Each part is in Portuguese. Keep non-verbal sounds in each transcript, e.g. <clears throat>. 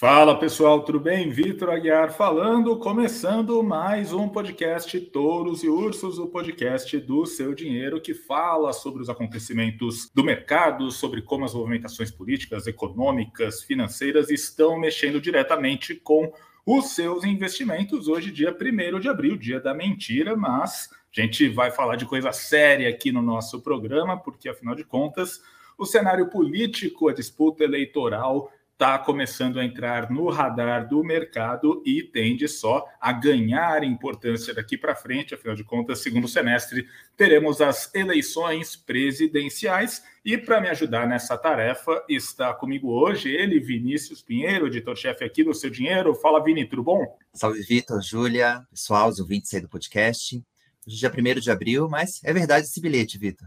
Fala pessoal, tudo bem? Vitor Aguiar falando, começando mais um podcast Touros e Ursos, o podcast do seu dinheiro que fala sobre os acontecimentos do mercado, sobre como as movimentações políticas, econômicas, financeiras estão mexendo diretamente com os seus investimentos. Hoje, dia 1 de abril, dia da mentira, mas a gente vai falar de coisa séria aqui no nosso programa, porque afinal de contas, o cenário político, a disputa eleitoral está começando a entrar no radar do mercado e tende só a ganhar importância daqui para frente. Afinal de contas, segundo semestre, teremos as eleições presidenciais. E para me ajudar nessa tarefa, está comigo hoje ele, Vinícius Pinheiro, editor-chefe aqui do Seu Dinheiro. Fala, Vini, tudo bom? Salve, Vitor, Júlia, pessoal, os ouvintes aí do podcast. Hoje é dia 1 de abril, mas é verdade esse bilhete, Vitor.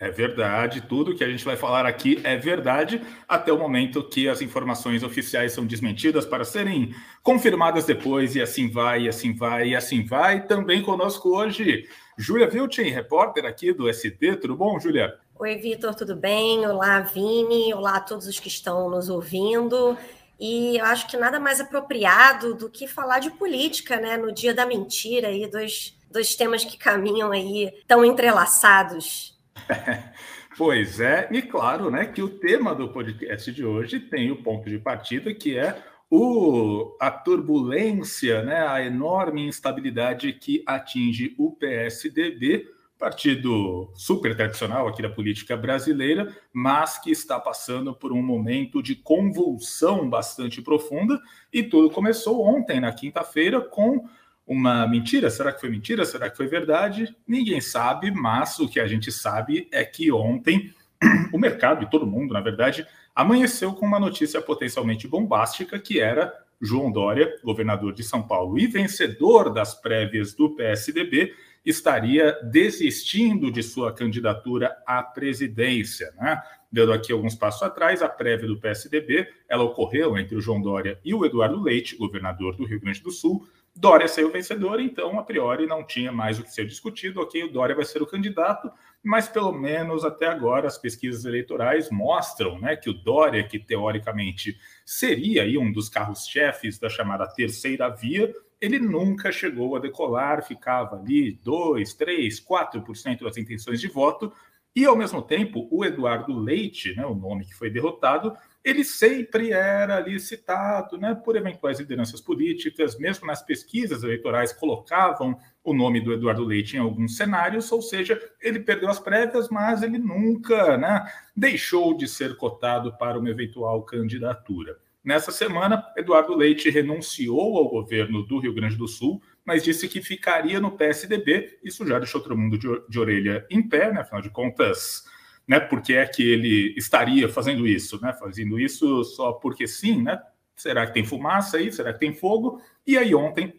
É verdade, tudo que a gente vai falar aqui é verdade, até o momento que as informações oficiais são desmentidas para serem confirmadas depois, e assim vai, e assim vai, e assim vai. Também conosco hoje, Júlia Vilchen, repórter aqui do ST. Tudo bom, Júlia? Oi, Vitor, tudo bem? Olá, Vini, olá a todos os que estão nos ouvindo. E eu acho que nada mais apropriado do que falar de política, né? No dia da mentira, aí, dois, dois temas que caminham aí tão entrelaçados. <laughs> Pois é, e claro, né, que o tema do podcast de hoje tem o ponto de partida que é o, a turbulência, né, a enorme instabilidade que atinge o PSDB, partido super tradicional aqui da política brasileira, mas que está passando por um momento de convulsão bastante profunda, e tudo começou ontem, na quinta-feira, com uma mentira? Será que foi mentira? Será que foi verdade? Ninguém sabe, mas o que a gente sabe é que ontem <clears throat> o mercado e todo mundo, na verdade, amanheceu com uma notícia potencialmente bombástica que era João Dória, governador de São Paulo e vencedor das prévias do PSDB, estaria desistindo de sua candidatura à presidência. Né? Dando aqui alguns passos atrás, a prévia do PSDB, ela ocorreu entre o João Dória e o Eduardo Leite, governador do Rio Grande do Sul, Dória saiu vencedor, então, a priori, não tinha mais o que ser discutido. Ok, o Dória vai ser o candidato, mas pelo menos até agora as pesquisas eleitorais mostram né, que o Dória, que teoricamente seria aí um dos carros-chefes da chamada terceira via, ele nunca chegou a decolar, ficava ali 2, 3, 4% das intenções de voto, e ao mesmo tempo o Eduardo Leite, né, o nome que foi derrotado, ele sempre era ali citado né, por eventuais lideranças políticas, mesmo nas pesquisas eleitorais colocavam o nome do Eduardo Leite em alguns cenários, ou seja, ele perdeu as prévias, mas ele nunca né, deixou de ser cotado para uma eventual candidatura. Nessa semana, Eduardo Leite renunciou ao governo do Rio Grande do Sul, mas disse que ficaria no PSDB. Isso já deixou todo mundo de, de orelha em pé, né? afinal de contas né? Por que é que ele estaria fazendo isso, né? Fazendo isso só porque sim, né? Será que tem fumaça aí? Será que tem fogo? E aí ontem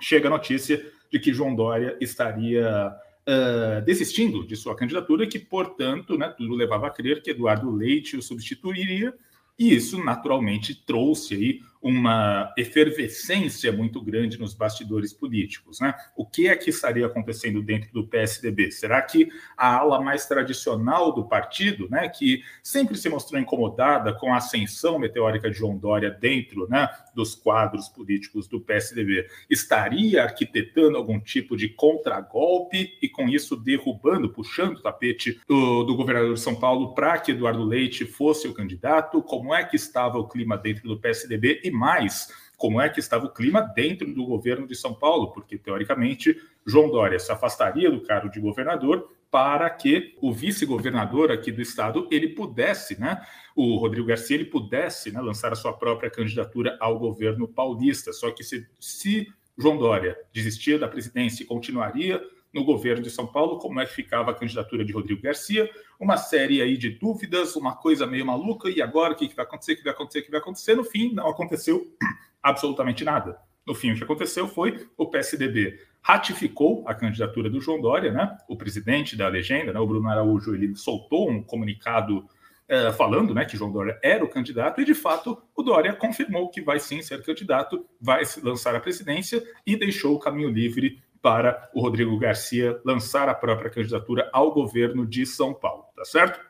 chega a notícia de que João Dória estaria uh, desistindo de sua candidatura, que portanto, né? Tudo levava a crer que Eduardo Leite o substituiria. E isso naturalmente trouxe aí uma efervescência muito grande nos bastidores políticos. Né? O que é que estaria acontecendo dentro do PSDB? Será que a ala mais tradicional do partido, né, que sempre se mostrou incomodada com a ascensão meteórica de João Dória dentro né, dos quadros políticos do PSDB, estaria arquitetando algum tipo de contragolpe e, com isso, derrubando, puxando o tapete do, do governador de São Paulo para que Eduardo Leite fosse o candidato? Como é que estava o clima dentro do PSDB? E mais como é que estava o clima dentro do governo de São Paulo, porque teoricamente João Dória se afastaria do cargo de governador para que o vice-governador aqui do estado ele pudesse, né, o Rodrigo Garcia ele pudesse, né, lançar a sua própria candidatura ao governo paulista. Só que se, se João Dória desistia da presidência e continuaria no governo de São Paulo, como é que ficava a candidatura de Rodrigo Garcia, uma série aí de dúvidas, uma coisa meio maluca, e agora o que vai acontecer, o que vai acontecer, o que vai acontecer? No fim, não aconteceu <clears throat> absolutamente nada. No fim, o que aconteceu foi o PSDB ratificou a candidatura do João Dória, né? O presidente da legenda, né, o Bruno Araújo, ele soltou um comunicado uh, falando, né, que João Dória era o candidato e de fato o Dória confirmou que vai sim ser candidato, vai lançar à presidência e deixou o caminho livre para o Rodrigo Garcia lançar a própria candidatura ao governo de São Paulo, tá certo?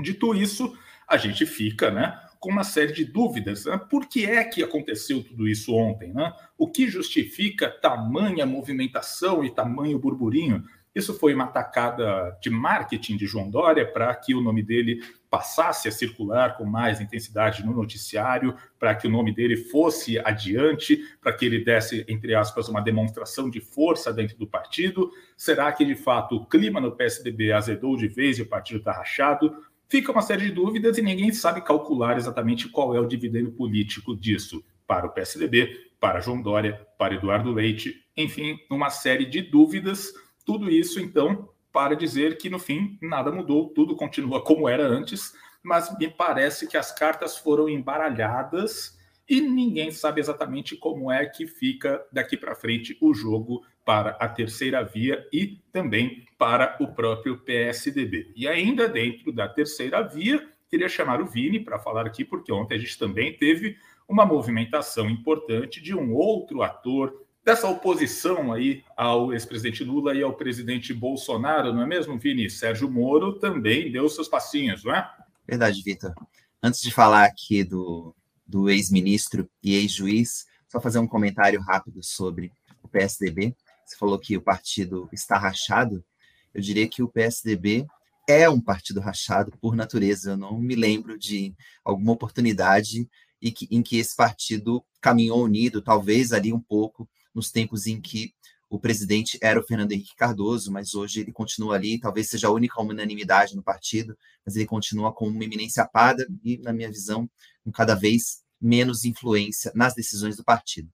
Dito isso, a gente fica, né, com uma série de dúvidas. Né? Por que é que aconteceu tudo isso ontem? Né? O que justifica tamanha movimentação e tamanho burburinho? Isso foi uma atacada de marketing de João Dória para que o nome dele passasse a circular com mais intensidade no noticiário, para que o nome dele fosse adiante, para que ele desse, entre aspas, uma demonstração de força dentro do partido? Será que, de fato, o clima no PSDB azedou de vez e o partido está rachado? Fica uma série de dúvidas e ninguém sabe calcular exatamente qual é o dividendo político disso para o PSDB, para João Dória, para Eduardo Leite, enfim, uma série de dúvidas tudo isso, então, para dizer que, no fim, nada mudou, tudo continua como era antes, mas me parece que as cartas foram embaralhadas e ninguém sabe exatamente como é que fica daqui para frente o jogo para a terceira via e também para o próprio PSDB. E ainda dentro da terceira via, queria chamar o Vini para falar aqui, porque ontem a gente também teve uma movimentação importante de um outro ator dessa oposição aí ao ex-presidente Lula e ao presidente Bolsonaro, não é mesmo, Vini? Sérgio Moro também deu seus passinhos, não é? Verdade, Vitor. Antes de falar aqui do, do ex-ministro e ex-juiz, só fazer um comentário rápido sobre o PSDB. Você falou que o partido está rachado. Eu diria que o PSDB é um partido rachado por natureza. Eu não me lembro de alguma oportunidade em que, em que esse partido caminhou unido, talvez ali um pouco nos tempos em que o presidente era o Fernando Henrique Cardoso, mas hoje ele continua ali, talvez seja a única unanimidade no partido, mas ele continua com uma eminência apada e, na minha visão, com cada vez menos influência nas decisões do partido.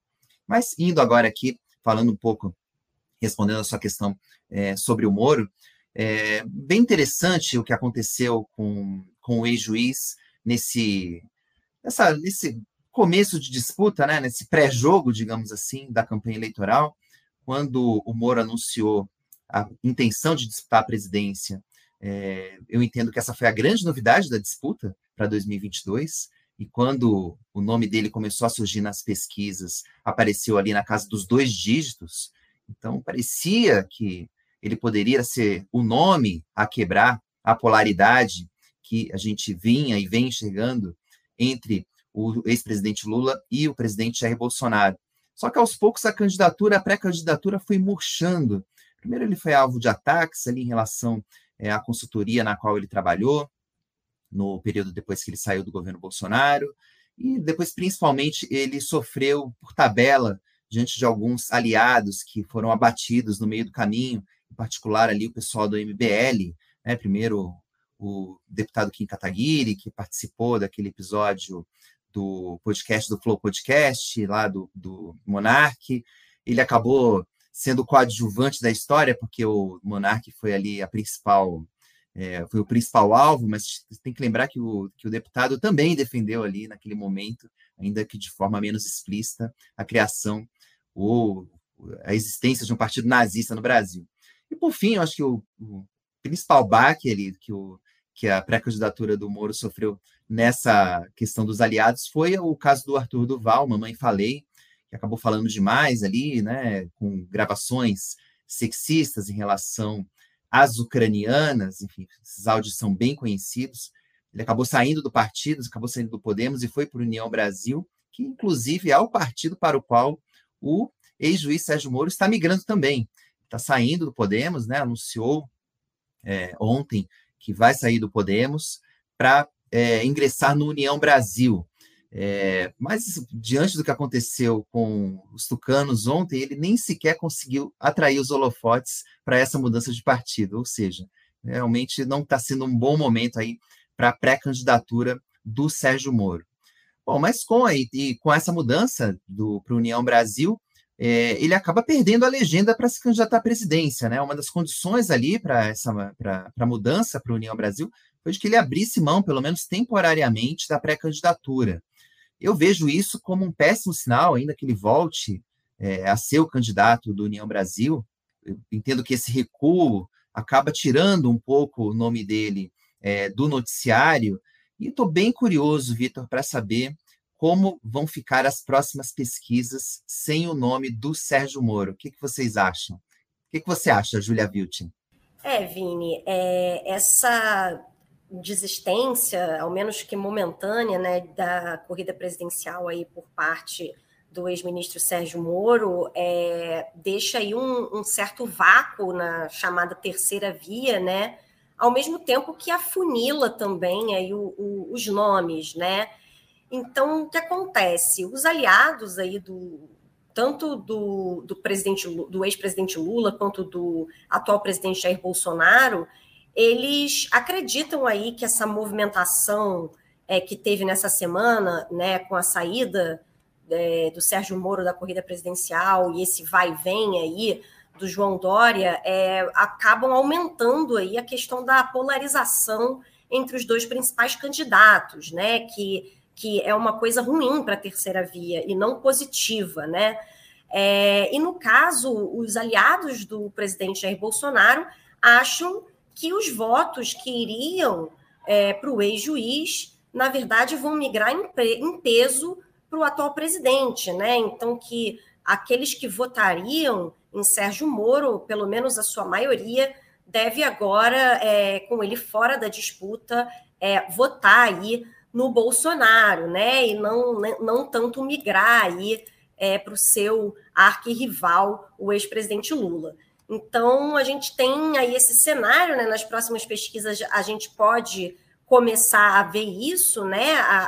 Mas indo agora aqui, falando um pouco, respondendo a sua questão é, sobre o Moro, é bem interessante o que aconteceu com, com o ex-juiz nesse, nessa, nesse começo de disputa, né, nesse pré-jogo, digamos assim, da campanha eleitoral, quando o Moro anunciou a intenção de disputar a presidência, é, eu entendo que essa foi a grande novidade da disputa para 2022. E quando o nome dele começou a surgir nas pesquisas, apareceu ali na casa dos dois dígitos, então parecia que ele poderia ser o nome a quebrar a polaridade que a gente vinha e vem enxergando entre o ex-presidente Lula e o presidente Jair Bolsonaro. Só que aos poucos a candidatura, a pré-candidatura foi murchando. Primeiro ele foi alvo de ataques ali em relação é, à consultoria na qual ele trabalhou, no período depois que ele saiu do governo Bolsonaro, e depois, principalmente, ele sofreu por tabela diante de alguns aliados que foram abatidos no meio do caminho, em particular ali o pessoal do MBL, né, primeiro o deputado Kim Kataguiri, que participou daquele episódio do podcast do Flow Podcast, lá do, do Monark. Ele acabou sendo coadjuvante da história, porque o Monark foi ali a principal, é, foi o principal alvo, mas tem que lembrar que o, que o deputado também defendeu ali naquele momento, ainda que de forma menos explícita, a criação ou a existência de um partido nazista no Brasil. E por fim, eu acho que o, o principal baque ali que o que a pré-candidatura do Moro sofreu nessa questão dos aliados foi o caso do Arthur Duval, Mamãe Falei, que acabou falando demais ali, né, com gravações sexistas em relação às ucranianas, enfim, esses áudios são bem conhecidos. Ele acabou saindo do partido, acabou saindo do Podemos e foi para o União Brasil, que inclusive é o partido para o qual o ex-juiz Sérgio Moro está migrando também. Está saindo do Podemos, né, anunciou é, ontem que vai sair do Podemos para é, ingressar no União Brasil. É, mas diante do que aconteceu com os tucanos ontem, ele nem sequer conseguiu atrair os holofotes para essa mudança de partido, ou seja, realmente não está sendo um bom momento aí para a pré-candidatura do Sérgio Moro. Bom, mas com, aí, com essa mudança para o União Brasil, é, ele acaba perdendo a legenda para se candidatar à presidência. Né? Uma das condições ali para essa mudança para a União Brasil foi de que ele abrisse mão, pelo menos temporariamente, da pré-candidatura. Eu vejo isso como um péssimo sinal, ainda que ele volte é, a ser o candidato do União Brasil. Eu entendo que esse recuo acaba tirando um pouco o nome dele é, do noticiário. E estou bem curioso, Vitor, para saber como vão ficar as próximas pesquisas sem o nome do Sérgio Moro. O que, que vocês acham? O que, que você acha, Julia Viltin? É, Vini, é, essa desistência, ao menos que momentânea, né, da corrida presidencial aí por parte do ex-ministro Sérgio Moro é, deixa aí um, um, certo vácuo na chamada terceira via, né? Ao mesmo tempo que afunila também aí o, o, os nomes, né? Então, o que acontece? Os aliados aí do tanto do, do presidente do ex-presidente Lula quanto do atual presidente Jair Bolsonaro, eles acreditam aí que essa movimentação é, que teve nessa semana, né, com a saída é, do Sérgio Moro da corrida presidencial e esse vai e vem aí do João Dória, é, acabam aumentando aí a questão da polarização entre os dois principais candidatos, né, que, que é uma coisa ruim para a terceira via e não positiva, né, é, e no caso, os aliados do presidente Jair Bolsonaro acham que os votos que iriam é, para o ex-juiz, na verdade, vão migrar em, em peso para o atual presidente, né? Então, que aqueles que votariam em Sérgio Moro, pelo menos a sua maioria, deve agora, é, com ele fora da disputa, é, votar aí no Bolsonaro, né? E não, não tanto migrar aí é, para o seu arquirrival, o ex-presidente Lula. Então, a gente tem aí esse cenário, né? Nas próximas pesquisas, a gente pode começar a ver isso, né? A,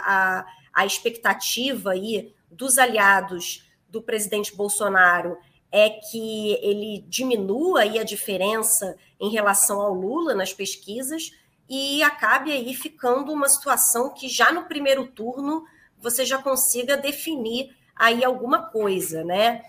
a, a expectativa aí dos aliados do presidente Bolsonaro é que ele diminua aí a diferença em relação ao Lula nas pesquisas e acabe aí ficando uma situação que já no primeiro turno você já consiga definir aí alguma coisa, né?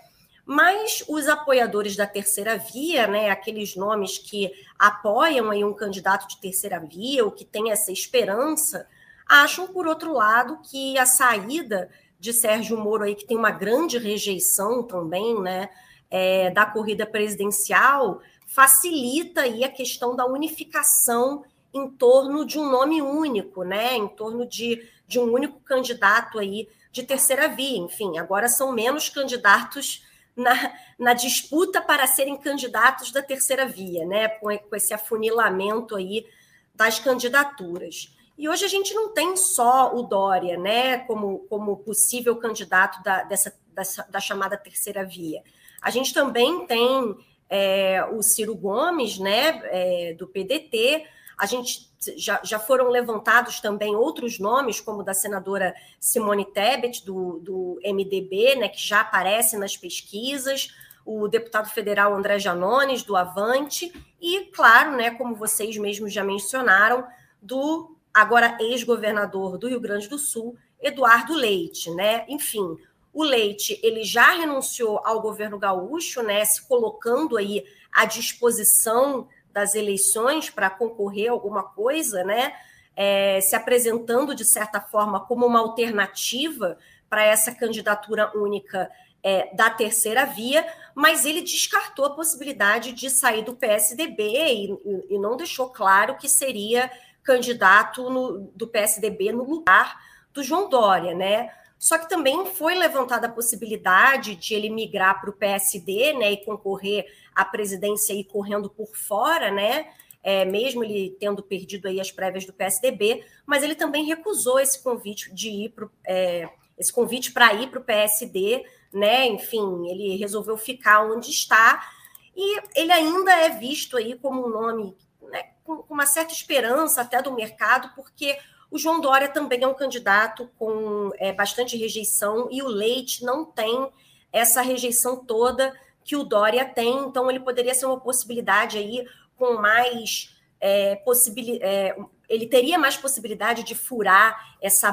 Mas os apoiadores da terceira via, né, aqueles nomes que apoiam aí um candidato de terceira via ou que tem essa esperança, acham, por outro lado, que a saída de Sérgio Moro aí, que tem uma grande rejeição também, né, é, da corrida presidencial, facilita aí a questão da unificação em torno de um nome único, né, em torno de, de um único candidato aí de terceira via. Enfim, agora são menos candidatos na, na, disputa para serem candidatos da terceira via, né? Com, com, esse afunilamento aí das candidaturas. E hoje a gente não tem só o Dória, né, como, como possível candidato da, dessa, dessa, da chamada terceira via. A gente também tem é, o Ciro Gomes, né, é, do PDT, a gente já, já foram levantados também outros nomes, como da senadora Simone Tebet, do, do MDB, né, que já aparece nas pesquisas, o deputado federal André Janones, do Avante, e, claro, né, como vocês mesmos já mencionaram, do agora ex-governador do Rio Grande do Sul, Eduardo Leite, né? Enfim, o Leite ele já renunciou ao governo gaúcho, né? Se colocando aí à disposição das eleições para concorrer a alguma coisa, né? É, se apresentando de certa forma como uma alternativa para essa candidatura única é, da terceira via, mas ele descartou a possibilidade de sair do PSDB e, e não deixou claro que seria candidato no, do PSDB no lugar do João Dória, né? Só que também foi levantada a possibilidade de ele migrar para o PSD, né, e concorrer à presidência e correndo por fora, né? É, mesmo ele tendo perdido aí as prévias do PSDB, mas ele também recusou esse convite de ir para é, esse convite para ir para o PSD, né? Enfim, ele resolveu ficar onde está e ele ainda é visto aí como um nome né, com uma certa esperança até do mercado, porque o João Dória também é um candidato com é, bastante rejeição e o Leite não tem essa rejeição toda que o Dória tem, então ele poderia ser uma possibilidade aí com mais é, possibilidade. É, ele teria mais possibilidade de furar essa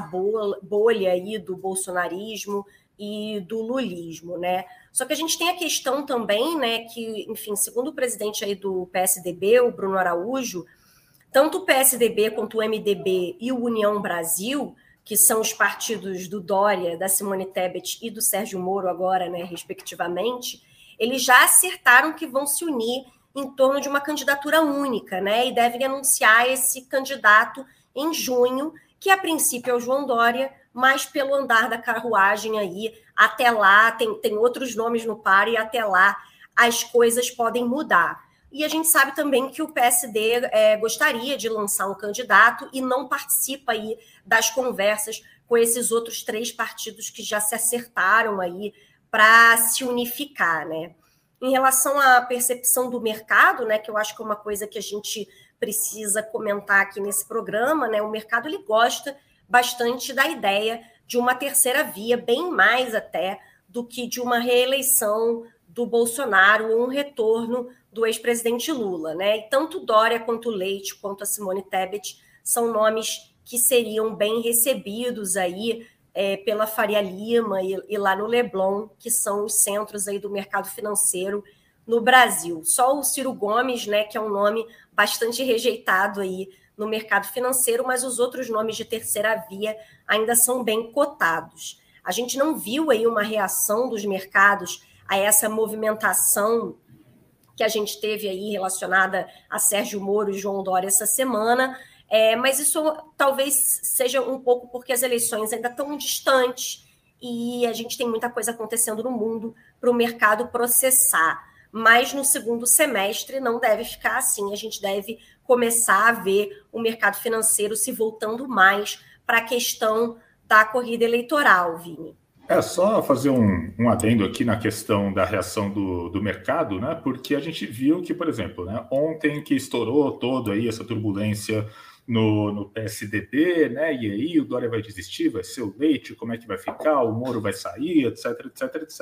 bolha, aí do bolsonarismo e do lulismo, né? Só que a gente tem a questão também, né, que, enfim, segundo o presidente aí do PSDB, o Bruno Araújo, tanto o PSDB quanto o MDB e o União Brasil, que são os partidos do Dória, da Simone Tebet e do Sérgio Moro agora, né, respectivamente, eles já acertaram que vão se unir em torno de uma candidatura única, né, e devem anunciar esse candidato em junho, que a princípio é o João Dória, mas pelo andar da carruagem aí, até lá, tem, tem outros nomes no par e até lá as coisas podem mudar. E a gente sabe também que o PSD é, gostaria de lançar um candidato e não participa aí das conversas com esses outros três partidos que já se acertaram aí para se unificar, né? Em relação à percepção do mercado, né, que eu acho que é uma coisa que a gente precisa comentar aqui nesse programa, né? O mercado ele gosta bastante da ideia de uma terceira via, bem mais até do que de uma reeleição do Bolsonaro ou um retorno do ex-presidente Lula, né? E tanto Dória quanto Leite, quanto a Simone Tebet são nomes que seriam bem recebidos aí é, pela Faria Lima e, e, lá no Leblon, que são os centros aí do mercado financeiro no Brasil. Só o Ciro Gomes, né, que é um nome bastante rejeitado aí no mercado financeiro, mas os outros nomes de terceira via ainda são bem cotados. A gente não viu aí uma reação dos mercados a essa movimentação que a gente teve aí relacionada a Sérgio Moro e João Dória essa semana, é, mas isso talvez seja um pouco porque as eleições ainda estão distantes e a gente tem muita coisa acontecendo no mundo para o mercado processar. Mas no segundo semestre não deve ficar assim, a gente deve começar a ver o mercado financeiro se voltando mais para a questão da corrida eleitoral, Vini. É só fazer um, um adendo aqui na questão da reação do, do mercado, né? Porque a gente viu que, por exemplo, né, ontem que estourou toda aí essa turbulência no, no PSDB, né? E aí o Dória vai desistir, vai ser o leite, como é que vai ficar, o Moro vai sair, etc, etc, etc.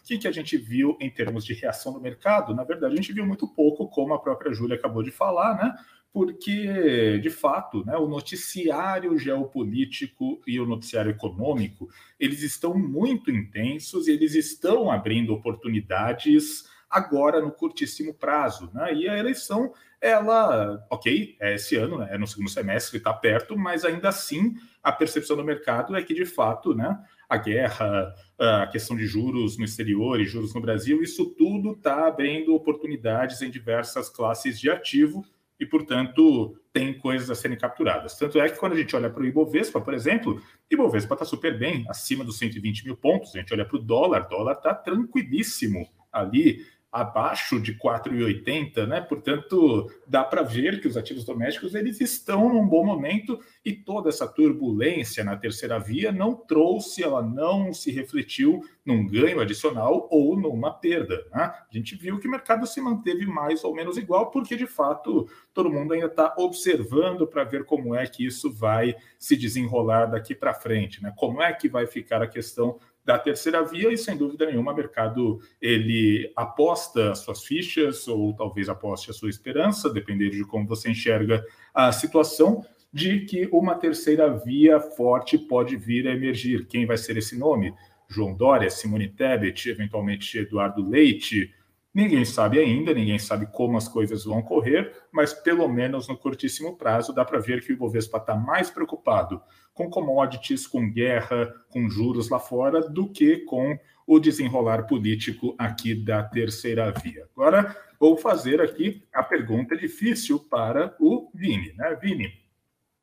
O que, que a gente viu em termos de reação do mercado? Na verdade, a gente viu muito pouco, como a própria Júlia acabou de falar, né? porque, de fato, né, o noticiário geopolítico e o noticiário econômico, eles estão muito intensos e eles estão abrindo oportunidades agora no curtíssimo prazo. Né? E a eleição, ela, ok, é esse ano, né, é no segundo semestre, está perto, mas ainda assim a percepção do mercado é que, de fato, né, a guerra, a questão de juros no exterior e juros no Brasil, isso tudo está abrindo oportunidades em diversas classes de ativo e, portanto, tem coisas a serem capturadas. Tanto é que quando a gente olha para o Ibovespa, por exemplo, Ibovespa está super bem, acima dos 120 mil pontos. A gente olha para o dólar, dólar está tranquilíssimo ali abaixo de 4,80, né? Portanto, dá para ver que os ativos domésticos eles estão num bom momento e toda essa turbulência na terceira via não trouxe, ela não se refletiu num ganho adicional ou numa perda. Né? A gente viu que o mercado se manteve mais ou menos igual, porque de fato todo mundo ainda está observando para ver como é que isso vai se desenrolar daqui para frente, né? Como é que vai ficar a questão da terceira via e sem dúvida nenhuma o mercado ele aposta as suas fichas ou talvez aposte a sua esperança, dependendo de como você enxerga a situação, de que uma terceira via forte pode vir a emergir. Quem vai ser esse nome? João Dória, Simone Tebet, eventualmente Eduardo Leite, Ninguém sabe ainda, ninguém sabe como as coisas vão correr, mas pelo menos no curtíssimo prazo dá para ver que o Ibovespa está mais preocupado com commodities, com guerra, com juros lá fora, do que com o desenrolar político aqui da terceira via. Agora, vou fazer aqui a pergunta difícil para o Vini. Né? Vini,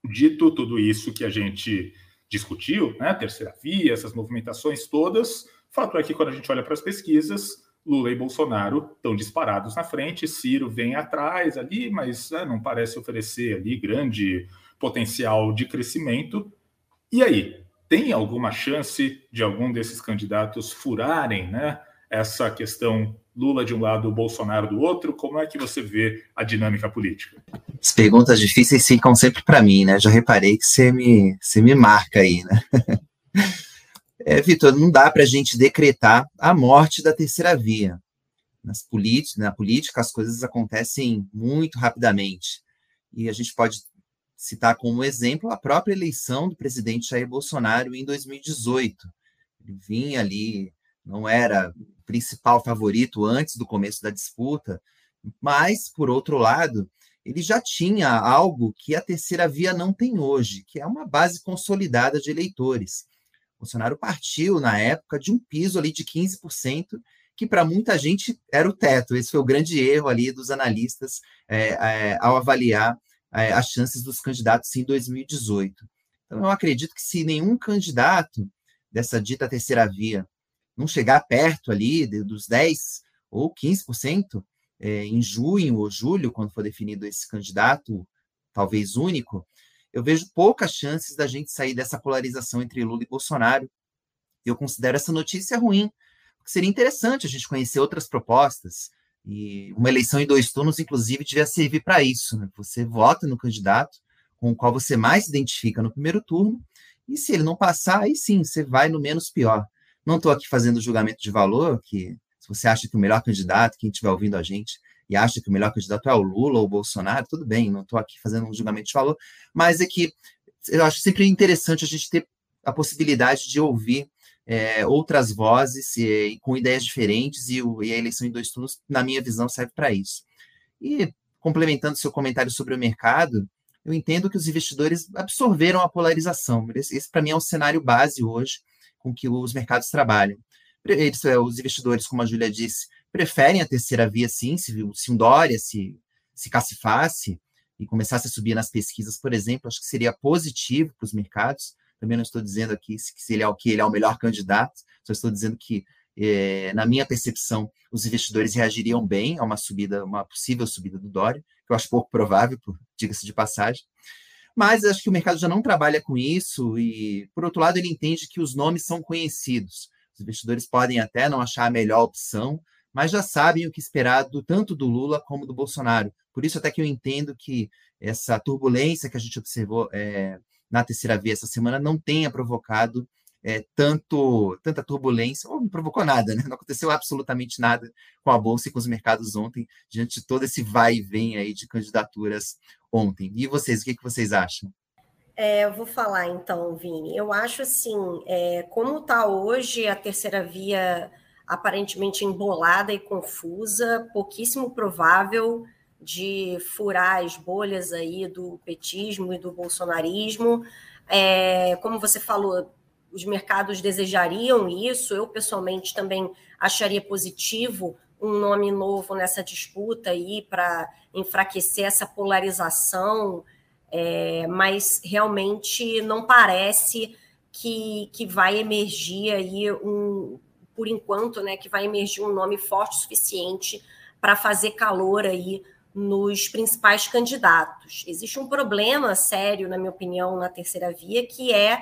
dito tudo isso que a gente discutiu, né? terceira via, essas movimentações todas, fato é que quando a gente olha para as pesquisas, Lula e Bolsonaro estão disparados na frente, Ciro vem atrás ali, mas né, não parece oferecer ali grande potencial de crescimento. E aí, tem alguma chance de algum desses candidatos furarem né, essa questão Lula de um lado, Bolsonaro do outro? Como é que você vê a dinâmica política? As perguntas difíceis ficam sempre para mim, né? Já reparei que você me, você me marca aí, né? <laughs> É, Vitor, não dá para a gente decretar a morte da terceira via. Nas na política, as coisas acontecem muito rapidamente. E a gente pode citar como exemplo a própria eleição do presidente Jair Bolsonaro em 2018. Ele vinha ali, não era o principal favorito antes do começo da disputa, mas, por outro lado, ele já tinha algo que a terceira via não tem hoje, que é uma base consolidada de eleitores. Bolsonaro partiu, na época, de um piso ali de 15%, que para muita gente era o teto. Esse foi o grande erro ali dos analistas é, é, ao avaliar é, as chances dos candidatos em 2018. Então, eu acredito que se nenhum candidato dessa dita terceira via não chegar perto ali dos 10% ou 15%, é, em junho ou julho, quando for definido esse candidato, talvez único, eu vejo poucas chances da gente sair dessa polarização entre Lula e Bolsonaro. Eu considero essa notícia ruim, seria interessante a gente conhecer outras propostas. E uma eleição em dois turnos, inclusive, devia servir para isso. Né? Você vota no candidato com o qual você mais se identifica no primeiro turno, e se ele não passar, aí sim, você vai no menos pior. Não estou aqui fazendo julgamento de valor, que se você acha que o melhor candidato, quem estiver ouvindo a gente, e acha que o melhor candidato é o Lula ou o Bolsonaro, tudo bem, não estou aqui fazendo um julgamento de valor, mas é que eu acho sempre interessante a gente ter a possibilidade de ouvir é, outras vozes e, com ideias diferentes, e, o, e, a eleição em dois turnos, na minha visão, serve para isso. E, complementando seu comentário sobre o mercado, eu entendo que os investidores absorveram a polarização. Esse, para mim, é o cenário base hoje com que os mercados trabalham. Eles, é, os investidores, como a Júlia disse, preferem a terceira via, sim, se, se um Dória se, se cacifasse e começasse a subir nas pesquisas, por exemplo, acho que seria positivo para os mercados. Também não estou dizendo aqui se ele é o que ele é o melhor candidato, só estou dizendo que, é, na minha percepção, os investidores reagiriam bem a uma subida, uma possível subida do Dória, que eu acho pouco provável, diga-se de passagem. Mas acho que o mercado já não trabalha com isso e, por outro lado, ele entende que os nomes são conhecidos. Os investidores podem até não achar a melhor opção, mas já sabem o que esperar do, tanto do Lula como do Bolsonaro. Por isso, até que eu entendo que essa turbulência que a gente observou é, na terceira via essa semana não tenha provocado é, tanto tanta turbulência, ou não provocou nada, né? Não aconteceu absolutamente nada com a Bolsa e com os mercados ontem, diante de todo esse vai e vem aí de candidaturas ontem. E vocês, o que, que vocês acham? É, eu vou falar então, Vini. Eu acho assim, é, como está hoje a terceira via aparentemente embolada e confusa, pouquíssimo provável de furar as bolhas aí do petismo e do bolsonarismo. É, como você falou, os mercados desejariam isso. Eu, pessoalmente, também acharia positivo um nome novo nessa disputa aí para enfraquecer essa polarização, é, mas realmente não parece que, que vai emergir aí um, por enquanto, né, que vai emergir um nome forte o suficiente para fazer calor aí nos principais candidatos. Existe um problema sério, na minha opinião, na terceira via, que é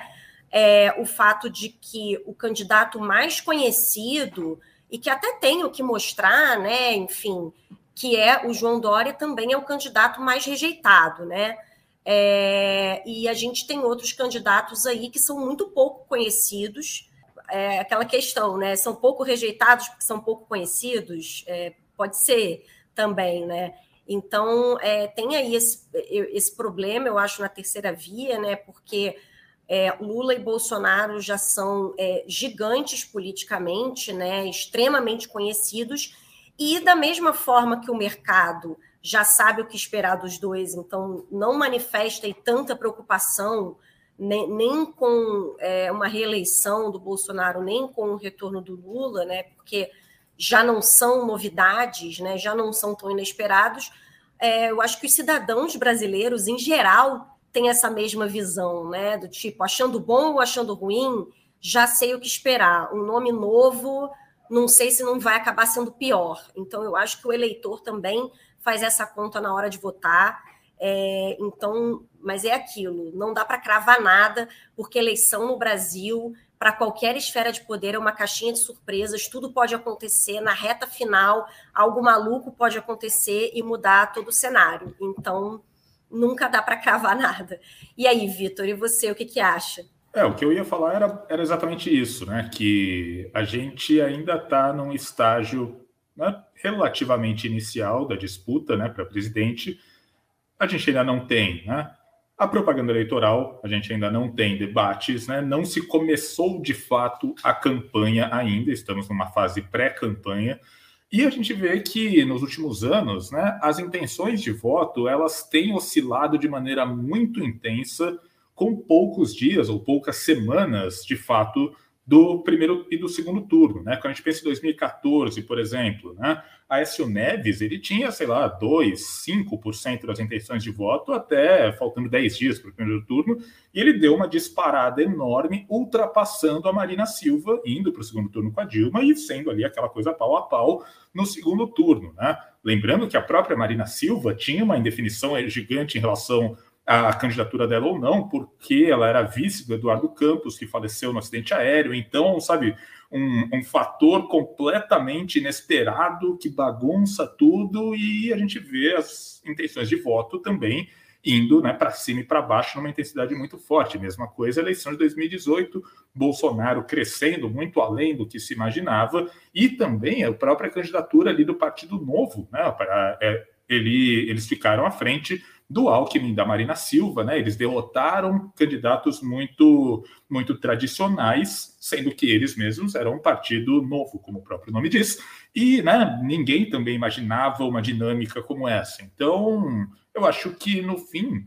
é, o fato de que o candidato mais conhecido e que até tem o que mostrar, né, enfim, que é o João Dória também é o candidato mais rejeitado, né? É, e a gente tem outros candidatos aí que são muito pouco conhecidos. É, aquela questão, né? São pouco rejeitados porque são pouco conhecidos, é, pode ser também, né? Então, é, tem aí esse, esse problema, eu acho, na terceira via, né? Porque é, Lula e Bolsonaro já são é, gigantes politicamente, né, extremamente conhecidos, e da mesma forma que o mercado já sabe o que esperar dos dois, então não manifesta tanta preocupação nem, nem com é, uma reeleição do Bolsonaro, nem com o retorno do Lula, né, porque já não são novidades, né, já não são tão inesperados. É, eu acho que os cidadãos brasileiros, em geral, tem essa mesma visão, né? Do tipo, achando bom ou achando ruim, já sei o que esperar. Um nome novo, não sei se não vai acabar sendo pior. Então, eu acho que o eleitor também faz essa conta na hora de votar. É, então, mas é aquilo, não dá para cravar nada, porque eleição no Brasil, para qualquer esfera de poder, é uma caixinha de surpresas, tudo pode acontecer na reta final, algo maluco pode acontecer e mudar todo o cenário. Então, nunca dá para cravar nada. E aí, Vitor, e você, o que, que acha? É, o que eu ia falar era, era exatamente isso, né? Que a gente ainda está num estágio né, relativamente inicial da disputa né, para presidente. A gente ainda não tem né, a propaganda eleitoral, a gente ainda não tem debates, né? Não se começou de fato a campanha ainda, estamos numa fase pré-campanha. E a gente vê que nos últimos anos, né, as intenções de voto elas têm oscilado de maneira muito intensa, com poucos dias ou poucas semanas, de fato, do primeiro e do segundo turno, né? Quando a gente pensa em 2014, por exemplo, né? Aécio Neves, ele tinha, sei lá, 2, 5% das intenções de voto até faltando 10 dias para o primeiro turno, e ele deu uma disparada enorme, ultrapassando a Marina Silva, indo para o segundo turno com a Dilma e sendo ali aquela coisa pau a pau no segundo turno, né? Lembrando que a própria Marina Silva tinha uma indefinição gigante em relação a candidatura dela ou não, porque ela era vice do Eduardo Campos, que faleceu no acidente aéreo. Então, sabe, um, um, fator completamente inesperado que bagunça tudo e a gente vê as intenções de voto também indo né, para cima e para baixo numa intensidade muito forte. Mesma coisa, eleição de 2018, Bolsonaro crescendo muito além do que se imaginava, e também a própria candidatura ali do Partido Novo, né, é, ele, eles ficaram à frente do Alckmin, da Marina Silva, né? Eles derrotaram candidatos muito, muito tradicionais, sendo que eles mesmos eram um partido novo, como o próprio nome diz, e né, ninguém também imaginava uma dinâmica como essa. Então, eu acho que no fim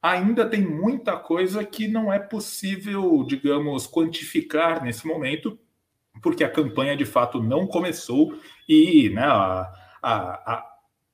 ainda tem muita coisa que não é possível, digamos, quantificar nesse momento, porque a campanha de fato não começou e né, a, a, a,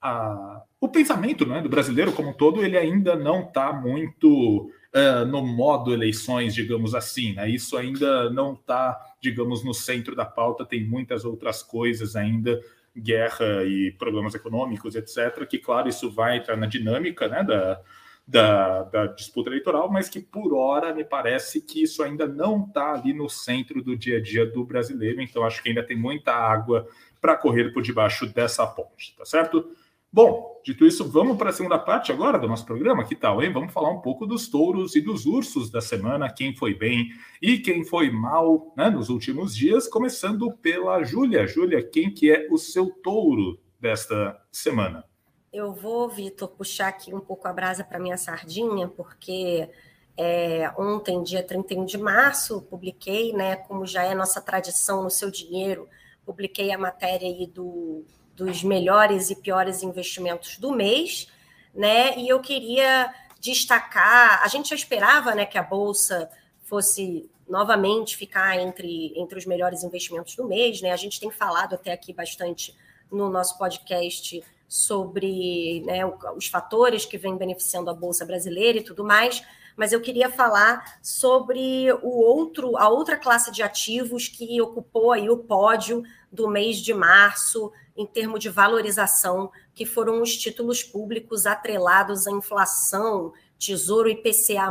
a o pensamento né, do brasileiro como um todo ele ainda não está muito uh, no modo eleições, digamos assim. Né? Isso ainda não está, digamos, no centro da pauta. Tem muitas outras coisas ainda, guerra e problemas econômicos, etc. Que, claro, isso vai entrar na dinâmica né, da, da, da, disputa eleitoral, mas que por hora me parece que isso ainda não está ali no centro do dia a dia do brasileiro. Então, acho que ainda tem muita água para correr por debaixo dessa ponte, tá certo? Bom, dito isso, vamos para a segunda parte agora do nosso programa. Que tal, hein? Vamos falar um pouco dos touros e dos ursos da semana, quem foi bem e quem foi mal né, nos últimos dias, começando pela Júlia. Júlia, quem que é o seu touro desta semana? Eu vou, Vitor, puxar aqui um pouco a brasa para minha sardinha, porque é, ontem, dia 31 de março, publiquei, né, como já é nossa tradição no seu dinheiro, publiquei a matéria aí do dos melhores e piores investimentos do mês, né? E eu queria destacar, a gente já esperava, né, que a bolsa fosse novamente ficar entre, entre os melhores investimentos do mês, né? A gente tem falado até aqui bastante no nosso podcast sobre né, os fatores que vêm beneficiando a bolsa brasileira e tudo mais, mas eu queria falar sobre o outro, a outra classe de ativos que ocupou aí o pódio do mês de março, em termos de valorização, que foram os títulos públicos atrelados à inflação, Tesouro IPCA,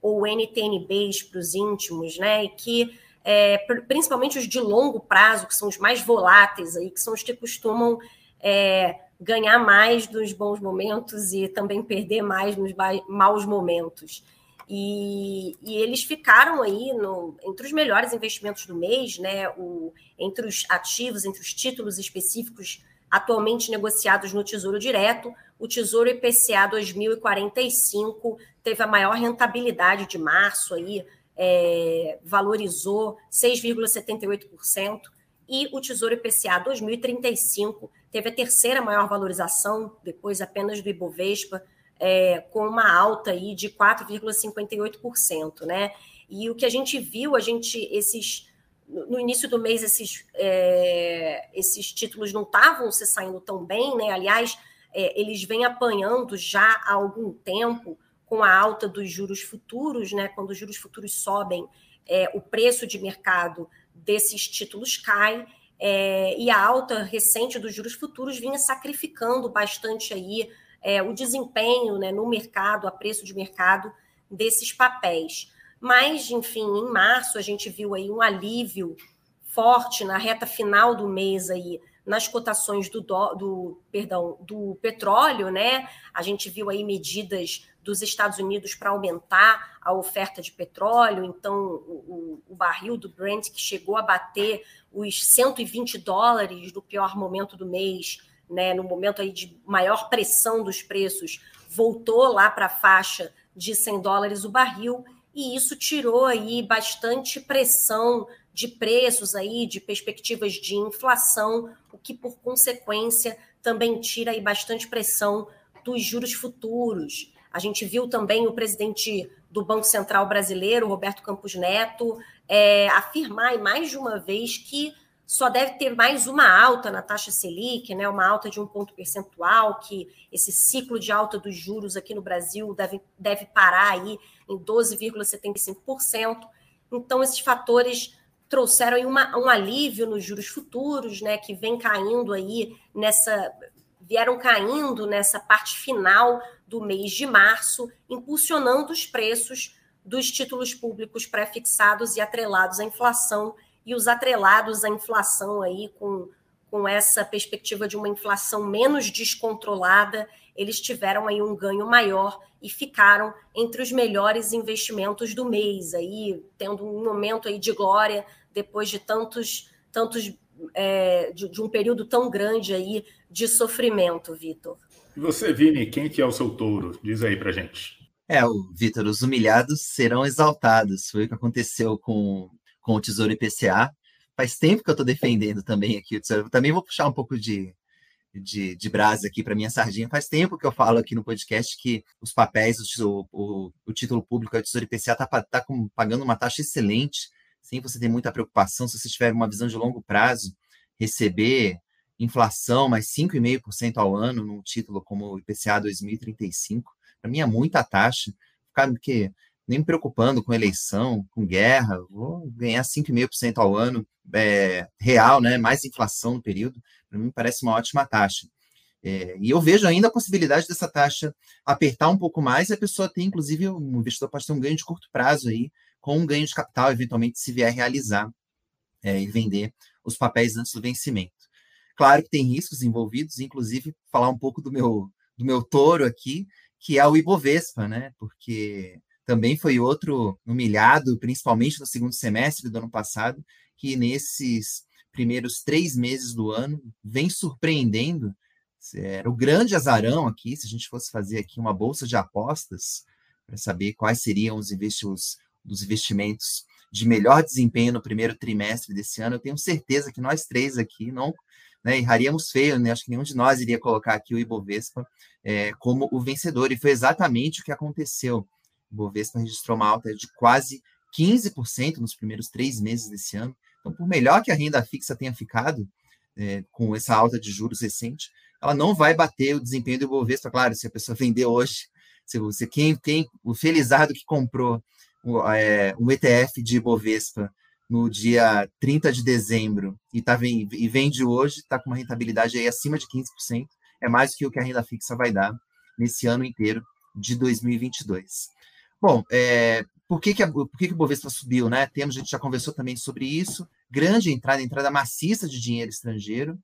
ou NTNBs para os íntimos, né? E que é, principalmente os de longo prazo, que são os mais voláteis aí, que são os que costumam é, ganhar mais nos bons momentos e também perder mais nos maus momentos. E, e, eles ficaram aí no, entre os melhores investimentos do mês, né? O, entre os ativos, entre os títulos específicos atualmente negociados no Tesouro Direto, o Tesouro IPCA 2045 teve a maior rentabilidade de março aí, é, valorizou 6,78%, e o Tesouro IPCA 2035 teve a terceira maior valorização, depois apenas do Ibovespa, é, com uma alta aí de 4,58%, né? E o que a gente viu, a gente esses no início do mês esses, é, esses títulos não estavam se saindo tão bem, né? Aliás, é, eles vêm apanhando já há algum tempo com a alta dos juros futuros, né? Quando os juros futuros sobem, é, o preço de mercado desses títulos cai. É, e a alta recente dos juros futuros vinha sacrificando bastante aí é, o desempenho né, no mercado, a preço de mercado desses papéis. Mas, enfim, em março a gente viu aí um alívio forte na reta final do mês aí nas cotações do, do, do, perdão do petróleo, né? A gente viu aí medidas dos Estados Unidos para aumentar a oferta de petróleo, então o, o, o, barril do Brent que chegou a bater os 120 dólares no pior momento do mês, né, no momento aí de maior pressão dos preços, voltou lá para a faixa de 100 dólares o barril, e isso tirou aí bastante pressão de preços aí, de perspectivas de inflação, o que por consequência também tira aí bastante pressão dos juros futuros. A gente viu também o presidente do Banco Central Brasileiro, Roberto Campos Neto, é, afirmar mais de uma vez que só deve ter mais uma alta na taxa Selic, né, uma alta de um ponto percentual, que esse ciclo de alta dos juros aqui no Brasil deve, deve parar aí em 12,75%. Então, esses fatores trouxeram uma, um alívio nos juros futuros, né, que vem caindo aí nessa vieram caindo nessa parte final do mês de março, impulsionando os preços dos títulos públicos pré-fixados e atrelados à inflação, e os atrelados à inflação aí com, com essa perspectiva de uma inflação menos descontrolada, eles tiveram aí um ganho maior e ficaram entre os melhores investimentos do mês, aí tendo um momento aí de glória depois de tantos tantos é, de, de, um período tão grande aí de sofrimento, Vitor. E você, Vini, quem que é o seu touro? Diz aí pra gente. É, o Vitor, os humilhados serão exaltados. Foi o que aconteceu com, com o Tesouro IPCA. Faz tempo que eu estou defendendo também aqui o Tesouro. também vou puxar um pouco de, de, de brasa aqui para minha sardinha. Faz tempo que eu falo aqui no podcast que os papéis, o, o, o título público, o Tesouro IPCA, está tá, tá pagando uma taxa excelente sem você ter muita preocupação, se você tiver uma visão de longo prazo, receber inflação mais 5,5% ao ano num título como o IPCA 2035, para mim é muita taxa. Ficar que nem me preocupando com eleição, com guerra, vou ganhar 5,5% ao ano é, real, né? Mais inflação no período, para mim parece uma ótima taxa. É, e eu vejo ainda a possibilidade dessa taxa apertar um pouco mais e a pessoa tem, inclusive, o investidor pode ter um ganho de curto prazo aí, com um ganho de capital, eventualmente, se vier realizar é, e vender os papéis antes do vencimento. Claro que tem riscos envolvidos, inclusive falar um pouco do meu, do meu touro aqui, que é o Ibovespa, né? Porque também foi outro humilhado, principalmente no segundo semestre do ano passado, que nesses primeiros três meses do ano vem surpreendendo. Era o grande azarão aqui, se a gente fosse fazer aqui uma bolsa de apostas, para saber quais seriam os, investimentos de melhor desempenho no primeiro trimestre desse ano, eu tenho certeza que nós três aqui não né, erraríamos feio, né? acho que nenhum de nós iria colocar aqui o Ibovespa é, como o vencedor, e foi exatamente o que aconteceu. O Ibovespa registrou uma alta de quase 15% nos primeiros três meses desse ano. Então, por melhor que a renda fixa tenha ficado é, com essa alta de juros recente, ela não vai bater o desempenho do Ibovespa. Claro, se a pessoa vender hoje, se você quem, quem o felizardo que comprou é, um ETF de Ibovespa no dia 30 de dezembro e, tá, e vende hoje, está com uma rentabilidade aí acima de 15%, é mais do que o que a renda fixa vai dar nesse ano inteiro de 2022. Bom, é, por que, que, a, por que, que o Bovespa subiu? Né? Temos, a gente já conversou também sobre isso, grande entrada, entrada maciça de dinheiro estrangeiro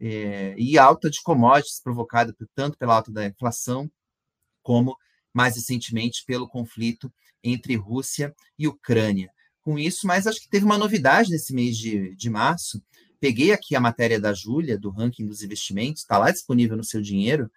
é, e alta de commodities provocada tanto pela alta da inflação como mais recentemente pelo conflito entre Rússia e Ucrânia. Com isso, mas acho que teve uma novidade nesse mês de, de março. Peguei aqui a matéria da Júlia, do ranking dos investimentos, está lá disponível no seu dinheiro,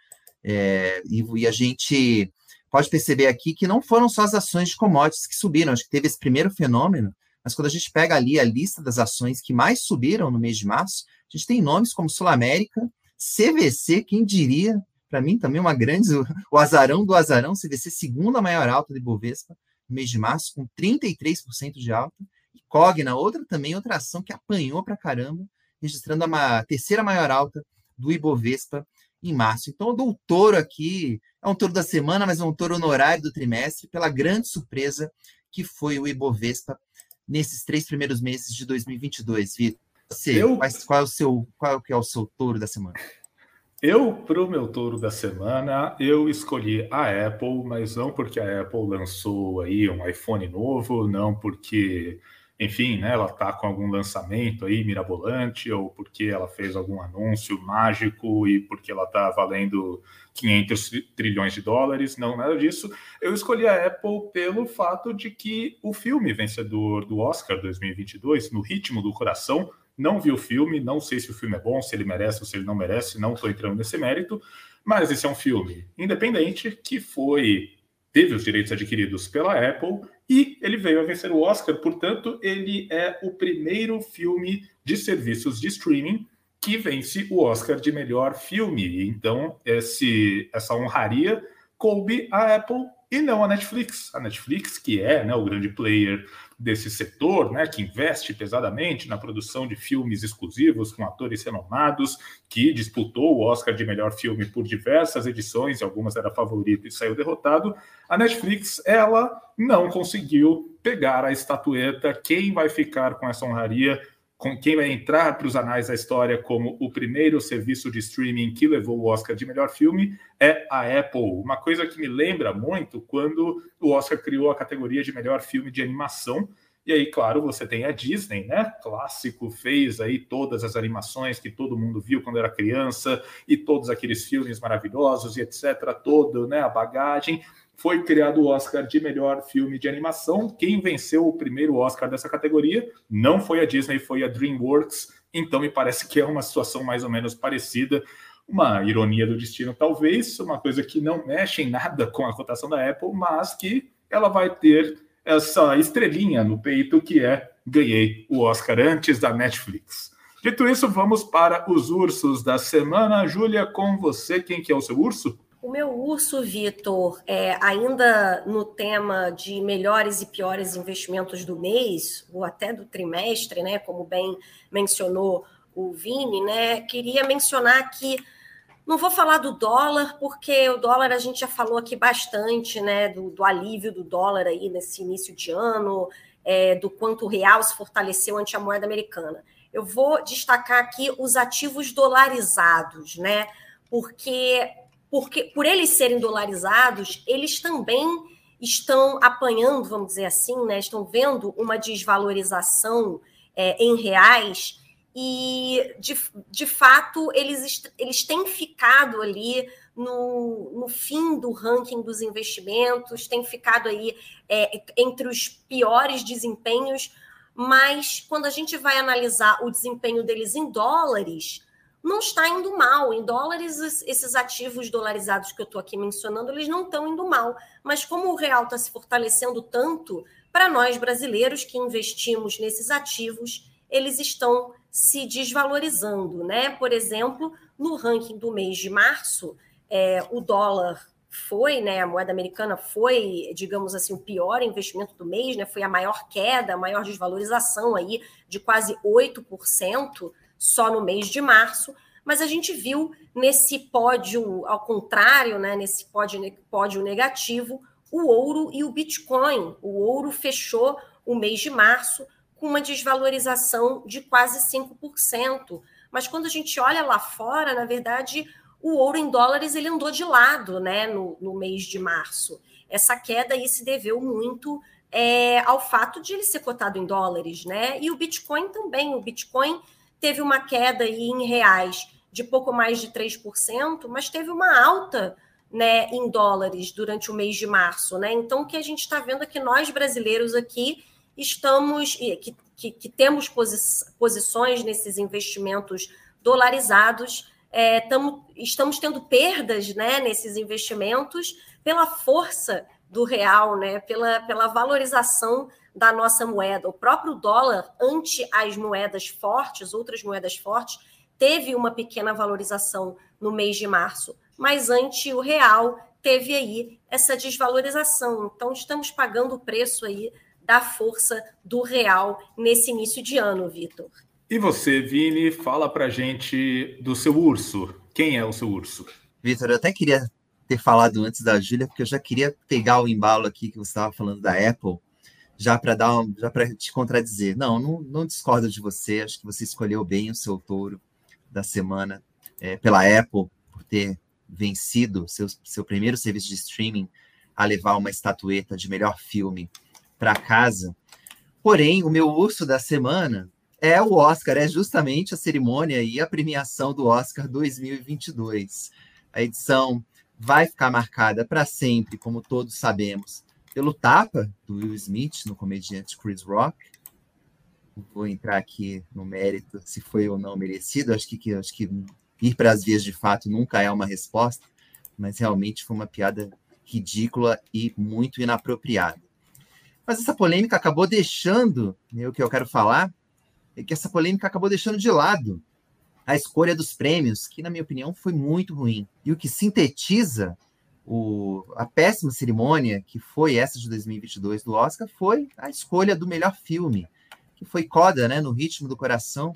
é, e, e a gente pode perceber aqui que não foram só as ações de commodities que subiram, acho que teve esse primeiro fenômeno, mas quando a gente pega ali a lista das ações que mais subiram no mês de março, a gente tem nomes como Sul América, CVC, quem diria, para mim também uma grande, <laughs> o azarão do azarão, CVC segunda maior alta de Bovespa, no mês de março, com 33% de alta. E Cogna, outra também, outra ação que apanhou para caramba, registrando a terceira maior alta do Ibovespa em março. Então, eu dou o touro aqui, é um touro da semana, mas é um touro honorário do trimestre, pela grande surpresa que foi o Ibovespa nesses três primeiros meses de 2022. Vitor, você, eu... qual, é o seu, qual é o seu touro da semana? Eu, para o meu touro da semana, eu escolhi a Apple, mas não porque a Apple lançou aí um iPhone novo, não porque, enfim, né, ela está com algum lançamento aí mirabolante, ou porque ela fez algum anúncio mágico e porque ela está valendo 500 trilhões de dólares, não, nada disso. Eu escolhi a Apple pelo fato de que o filme vencedor do Oscar 2022, No Ritmo do Coração, não vi o filme, não sei se o filme é bom, se ele merece ou se ele não merece, não estou entrando nesse mérito, mas esse é um filme independente que foi teve os direitos adquiridos pela Apple e ele veio a vencer o Oscar, portanto, ele é o primeiro filme de serviços de streaming que vence o Oscar de melhor filme. Então, esse, essa honraria coube à Apple e não a Netflix. A Netflix, que é né, o grande player desse setor, né, que investe pesadamente na produção de filmes exclusivos com atores renomados, que disputou o Oscar de melhor filme por diversas edições, algumas era favorito e saiu derrotado. A Netflix, ela não conseguiu pegar a estatueta. Quem vai ficar com essa honraria? Com quem vai entrar para os anais da história como o primeiro serviço de streaming que levou o Oscar de melhor filme é a Apple. Uma coisa que me lembra muito quando o Oscar criou a categoria de melhor filme de animação. E aí, claro, você tem a Disney, né? Clássico, fez aí todas as animações que todo mundo viu quando era criança e todos aqueles filmes maravilhosos e etc. Todo, né? A bagagem foi criado o Oscar de melhor filme de animação. Quem venceu o primeiro Oscar dessa categoria não foi a Disney, foi a DreamWorks. Então me parece que é uma situação mais ou menos parecida. Uma ironia do destino, talvez, uma coisa que não mexe em nada com a cotação da Apple, mas que ela vai ter essa estrelinha no peito que é ganhei o Oscar antes da Netflix. Dito isso, vamos para os ursos da semana. Júlia, com você, quem que é o seu urso? O meu urso, Vitor, é, ainda no tema de melhores e piores investimentos do mês, ou até do trimestre, né, como bem mencionou o Vini, né, queria mencionar que não vou falar do dólar, porque o dólar a gente já falou aqui bastante, né, do, do alívio do dólar aí nesse início de ano, é, do quanto o real se fortaleceu ante a moeda americana. Eu vou destacar aqui os ativos dolarizados, né, porque porque por eles serem dolarizados, eles também estão apanhando, vamos dizer assim, né? estão vendo uma desvalorização é, em reais e, de, de fato, eles, eles têm ficado ali no, no fim do ranking dos investimentos, têm ficado aí é, entre os piores desempenhos, mas quando a gente vai analisar o desempenho deles em dólares, não está indo mal. Em dólares, esses ativos dolarizados que eu estou aqui mencionando, eles não estão indo mal. Mas como o real está se fortalecendo tanto, para nós brasileiros que investimos nesses ativos, eles estão se desvalorizando. Né? Por exemplo, no ranking do mês de março, é, o dólar foi, né, a moeda americana foi, digamos assim, o pior investimento do mês, né, foi a maior queda, a maior desvalorização aí de quase 8%, só no mês de março, mas a gente viu nesse pódio, ao contrário, né, nesse pódio, pódio negativo, o ouro e o Bitcoin. O ouro fechou o mês de março com uma desvalorização de quase 5%. Mas quando a gente olha lá fora, na verdade, o ouro em dólares ele andou de lado né, no, no mês de março. Essa queda aí se deveu muito é, ao fato de ele ser cotado em dólares, né? E o Bitcoin também. O Bitcoin teve uma queda aí em reais de pouco mais de 3%, mas teve uma alta né, em dólares durante o mês de março. Né? Então, o que a gente está vendo é que nós brasileiros aqui estamos, que, que, que temos posi posições nesses investimentos dolarizados, é, tamo, estamos tendo perdas né, nesses investimentos pela força do real, né, pela, pela valorização da nossa moeda. O próprio dólar, ante as moedas fortes, outras moedas fortes, teve uma pequena valorização no mês de março, mas ante o real teve aí essa desvalorização. Então estamos pagando o preço aí da força do real nesse início de ano, Vitor. E você, Vini, fala pra gente do seu urso. Quem é o seu urso? Vitor, eu até queria ter falado antes da Júlia, porque eu já queria pegar o embalo aqui que você estava falando da Apple já para dar um, já para te contradizer. Não, não, não, discordo de você. Acho que você escolheu bem o seu touro da semana é, pela Apple por ter vencido seu, seu primeiro serviço de streaming a levar uma estatueta de melhor filme para casa. Porém, o meu urso da semana é o Oscar, é justamente a cerimônia e a premiação do Oscar 2022. A edição vai ficar marcada para sempre, como todos sabemos, pelo tapa do Will Smith no comediante Chris Rock. Vou entrar aqui no mérito se foi ou não merecido. Acho que, acho que ir para as vias de fato nunca é uma resposta, mas realmente foi uma piada ridícula e muito inapropriada. Mas essa polêmica acabou deixando, né, o que eu quero falar, é que essa polêmica acabou deixando de lado a escolha dos prêmios, que, na minha opinião, foi muito ruim. E o que sintetiza o, a péssima cerimônia que foi essa de 2022 do Oscar foi a escolha do melhor filme, que foi Coda, né, no Ritmo do Coração,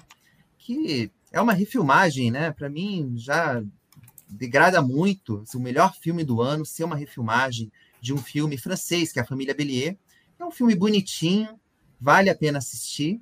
que é uma refilmagem, né? Para mim já degrada muito o melhor filme do ano ser uma refilmagem de um filme francês, que é a Família Bélier. É um filme bonitinho, vale a pena assistir,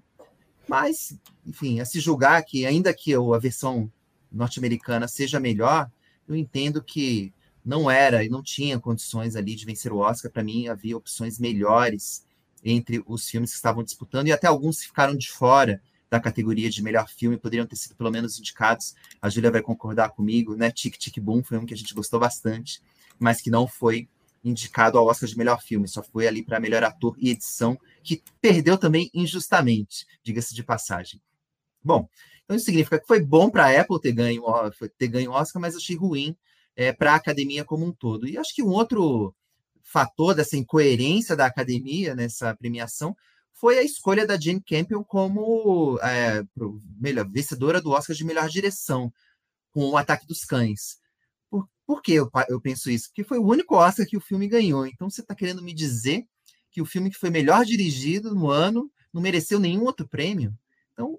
mas, enfim, a se julgar que, ainda que a versão norte-americana seja melhor, eu entendo que não era e não tinha condições ali de vencer o Oscar. Para mim, havia opções melhores entre os filmes que estavam disputando, e até alguns ficaram de fora da categoria de melhor filme, poderiam ter sido pelo menos indicados. A Júlia vai concordar comigo, né? Tic Tic Boom foi um que a gente gostou bastante, mas que não foi indicado ao Oscar de melhor filme, só foi ali para melhor ator e edição, que perdeu também injustamente, diga-se de passagem. Bom, então isso significa que foi bom para a Apple ter ganho, ter ganho Oscar, mas achei ruim é, para a academia como um todo. E acho que um outro fator dessa incoerência da academia nessa premiação foi a escolha da Jane Campion como é, melhor, vencedora do Oscar de melhor direção, com o Ataque dos Cães. Por, por que eu, eu penso isso? Porque foi o único Oscar que o filme ganhou. Então você está querendo me dizer que o filme que foi melhor dirigido no ano não mereceu nenhum outro prêmio?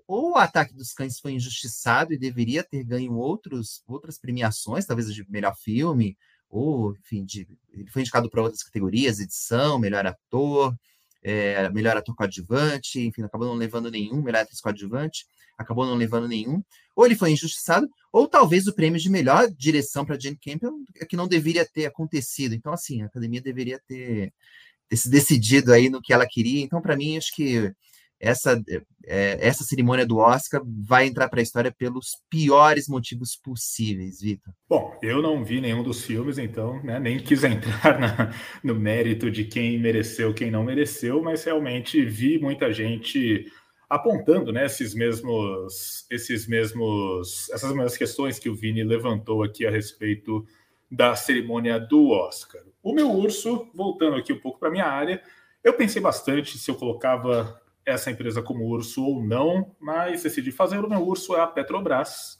Ou o Ataque dos Cães foi injustiçado e deveria ter ganho outros, outras premiações, talvez de melhor filme, ou, enfim, de, ele foi indicado para outras categorias, edição, melhor ator, é, melhor ator coadjuvante, enfim, acabou não levando nenhum, melhor atriz coadjuvante, acabou não levando nenhum. Ou ele foi injustiçado, ou talvez o prêmio de melhor direção para Jane Campion, é que não deveria ter acontecido. Então, assim, a academia deveria ter, ter se decidido aí no que ela queria. Então, para mim, acho que essa, é, essa cerimônia do Oscar vai entrar para a história pelos piores motivos possíveis, Vitor. Bom, eu não vi nenhum dos filmes, então né, nem quis entrar na, no mérito de quem mereceu, quem não mereceu, mas realmente vi muita gente apontando né, esses mesmos, esses mesmos, essas mesmas questões que o Vini levantou aqui a respeito da cerimônia do Oscar. O meu urso, voltando aqui um pouco para minha área, eu pensei bastante se eu colocava essa empresa como urso ou não, mas decidi fazer o meu urso é a Petrobras.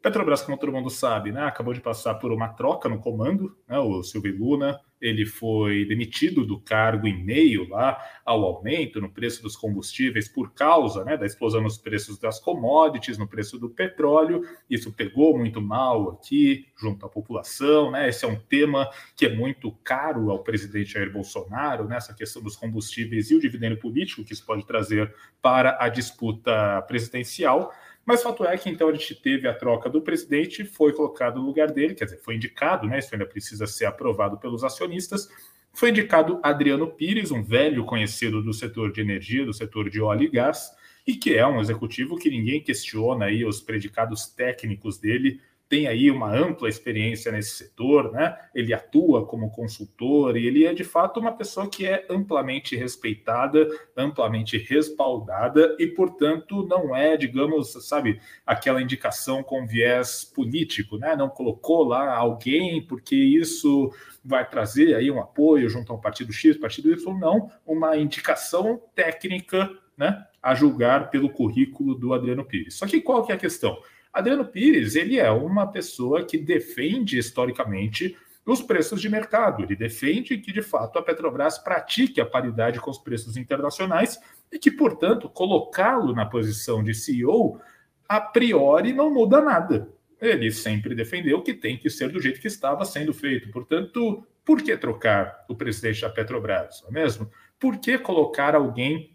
Petrobras, como todo mundo sabe, né, acabou de passar por uma troca no comando, né, o Silvio Luna, ele foi demitido do cargo em meio lá ao aumento no preço dos combustíveis por causa né, da explosão nos preços das commodities, no preço do petróleo. Isso pegou muito mal aqui junto à população. Né? Esse é um tema que é muito caro ao presidente Jair Bolsonaro, né? essa questão dos combustíveis e o dividendo político que isso pode trazer para a disputa presidencial. Mas fato é que então a gente teve a troca do presidente, foi colocado no lugar dele, quer dizer, foi indicado, né? Isso ainda precisa ser aprovado pelos acionistas. Foi indicado Adriano Pires, um velho conhecido do setor de energia, do setor de óleo e gás, e que é um executivo que ninguém questiona aí os predicados técnicos dele, tem aí uma ampla experiência nesse setor, né? Ele atua como consultor e ele é de fato uma pessoa que é amplamente respeitada, amplamente respaldada e, portanto, não é, digamos, sabe, aquela indicação com viés político, né? Não colocou lá alguém porque isso vai trazer aí um apoio junto ao partido X, partido Y, não, uma indicação técnica, né? A julgar pelo currículo do Adriano Pires. Só que qual que é a questão? Adriano Pires, ele é uma pessoa que defende historicamente os preços de mercado. Ele defende que, de fato, a Petrobras pratique a paridade com os preços internacionais e que, portanto, colocá-lo na posição de CEO, a priori, não muda nada. Ele sempre defendeu que tem que ser do jeito que estava sendo feito. Portanto, por que trocar o presidente da Petrobras? Não é mesmo? Por que colocar alguém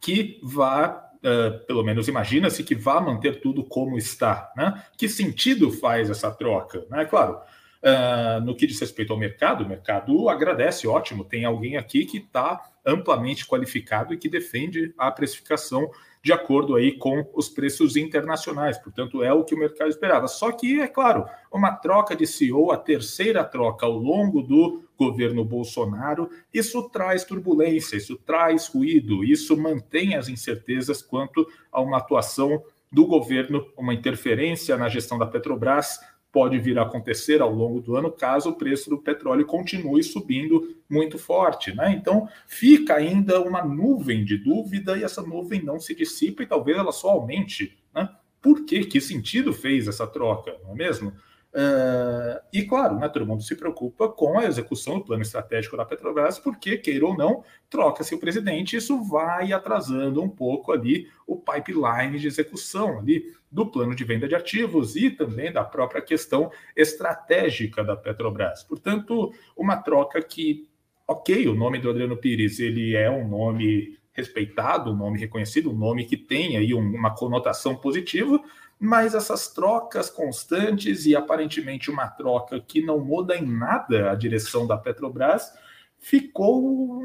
que vá uh, pelo menos imagina-se que vá manter tudo como está. Né? Que sentido faz essa troca? Né? Claro, uh, no que diz respeito ao mercado, o mercado agradece, ótimo, tem alguém aqui que está amplamente qualificado e que defende a precificação de acordo aí com os preços internacionais. Portanto, é o que o mercado esperava. Só que, é claro, uma troca de CEO, a terceira troca ao longo do governo Bolsonaro, isso traz turbulência, isso traz ruído, isso mantém as incertezas quanto a uma atuação do governo, uma interferência na gestão da Petrobras pode vir a acontecer ao longo do ano caso o preço do petróleo continue subindo muito forte. Né? Então, fica ainda uma nuvem de dúvida e essa nuvem não se dissipa e talvez ela só aumente. Né? Por quê? Que sentido fez essa troca, não é mesmo? Uh, e claro, né, todo mundo se preocupa com a execução do plano estratégico da Petrobras, porque, queira ou não, troca-se o presidente, isso vai atrasando um pouco ali o pipeline de execução ali do plano de venda de ativos e também da própria questão estratégica da Petrobras. Portanto, uma troca que, ok, o nome do Adriano Pires ele é um nome respeitado, um nome reconhecido, um nome que tem aí uma conotação positiva, mas essas trocas constantes e aparentemente uma troca que não muda em nada a direção da Petrobras, ficou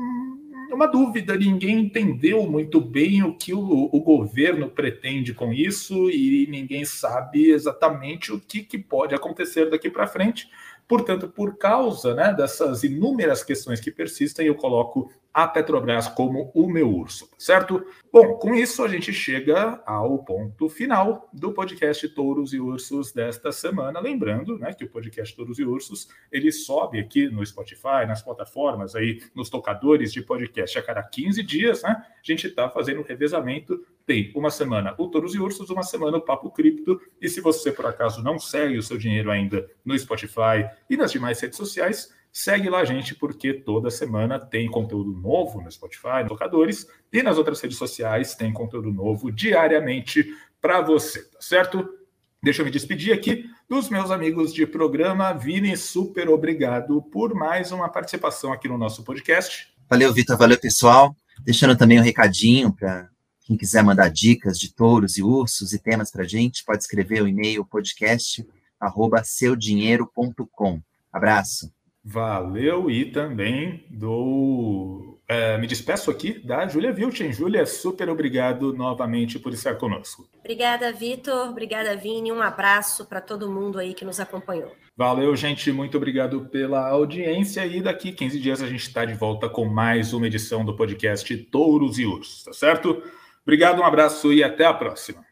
uma dúvida, ninguém entendeu muito bem o que o, o governo pretende com isso e ninguém sabe exatamente o que, que pode acontecer daqui para frente. Portanto, por causa né, dessas inúmeras questões que persistem, eu coloco a Petrobras como o meu urso, certo? Bom, com isso a gente chega ao ponto final do podcast Touros e Ursos desta semana. Lembrando né, que o podcast Touros e Ursos ele sobe aqui no Spotify, nas plataformas, aí, nos tocadores de podcast a cada 15 dias. Né? A gente está fazendo um revezamento. Tem uma semana o Touros e Ursos, uma semana o Papo Cripto. E se você, por acaso, não segue o seu dinheiro ainda no Spotify e nas demais redes sociais, Segue lá, gente, porque toda semana tem conteúdo novo no Spotify, nos tocadores e nas outras redes sociais tem conteúdo novo diariamente para você, tá certo? Deixa eu me despedir aqui dos meus amigos de programa. Vini, super obrigado por mais uma participação aqui no nosso podcast. Valeu, Vitor. Valeu, pessoal. Deixando também um recadinho para quem quiser mandar dicas de touros e ursos e temas para gente, pode escrever o e-mail podcast arroba seudinheiro.com. Abraço. Valeu e também do. É, me despeço aqui da Júlia Vilchen. Júlia, super obrigado novamente por estar conosco. Obrigada, Vitor. Obrigada, Vini. Um abraço para todo mundo aí que nos acompanhou. Valeu, gente. Muito obrigado pela audiência. E daqui 15 dias a gente está de volta com mais uma edição do podcast Touros e Ursos, tá certo? Obrigado, um abraço e até a próxima.